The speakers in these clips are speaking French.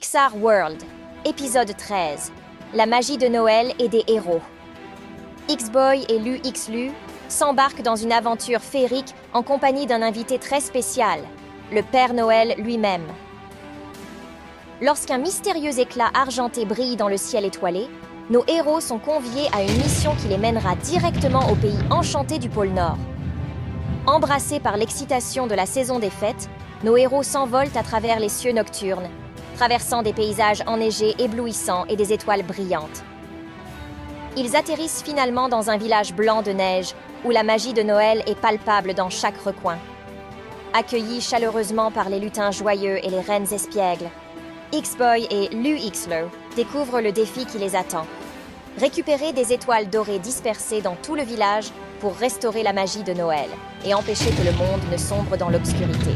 Pixar World, épisode 13. La magie de Noël et des héros. X-Boy et Lu X-Lu s'embarquent dans une aventure féerique en compagnie d'un invité très spécial, le Père Noël lui-même. Lorsqu'un mystérieux éclat argenté brille dans le ciel étoilé, nos héros sont conviés à une mission qui les mènera directement au pays enchanté du pôle Nord. Embrassés par l'excitation de la saison des fêtes, nos héros s'envolent à travers les cieux nocturnes, traversant des paysages enneigés éblouissants et des étoiles brillantes. Ils atterrissent finalement dans un village blanc de neige où la magie de Noël est palpable dans chaque recoin. Accueillis chaleureusement par les lutins joyeux et les reines espiègles, X-Boy et Lu Xlo découvrent le défi qui les attend. Récupérer des étoiles dorées dispersées dans tout le village pour restaurer la magie de Noël et empêcher que le monde ne sombre dans l'obscurité.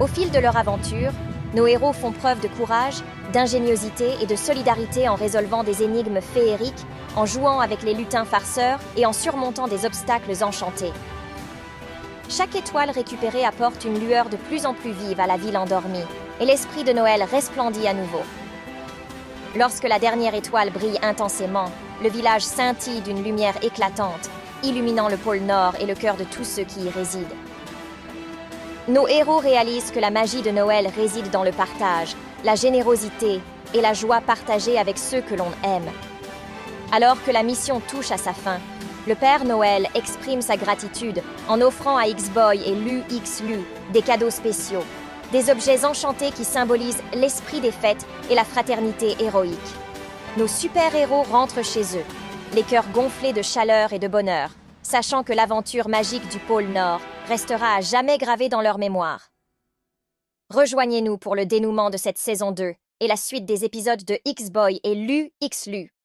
Au fil de leur aventure, nos héros font preuve de courage, d'ingéniosité et de solidarité en résolvant des énigmes féeriques, en jouant avec les lutins farceurs et en surmontant des obstacles enchantés. Chaque étoile récupérée apporte une lueur de plus en plus vive à la ville endormie, et l'esprit de Noël resplendit à nouveau. Lorsque la dernière étoile brille intensément, le village scintille d'une lumière éclatante, illuminant le pôle Nord et le cœur de tous ceux qui y résident. Nos héros réalisent que la magie de Noël réside dans le partage, la générosité et la joie partagée avec ceux que l'on aime. Alors que la mission touche à sa fin, le Père Noël exprime sa gratitude en offrant à X-Boy et Lu X Lu des cadeaux spéciaux, des objets enchantés qui symbolisent l'esprit des fêtes et la fraternité héroïque. Nos super-héros rentrent chez eux, les cœurs gonflés de chaleur et de bonheur, sachant que l'aventure magique du pôle Nord restera à jamais gravée dans leur mémoire. Rejoignez-nous pour le dénouement de cette saison 2 et la suite des épisodes de X-Boy et Lu X-Lu.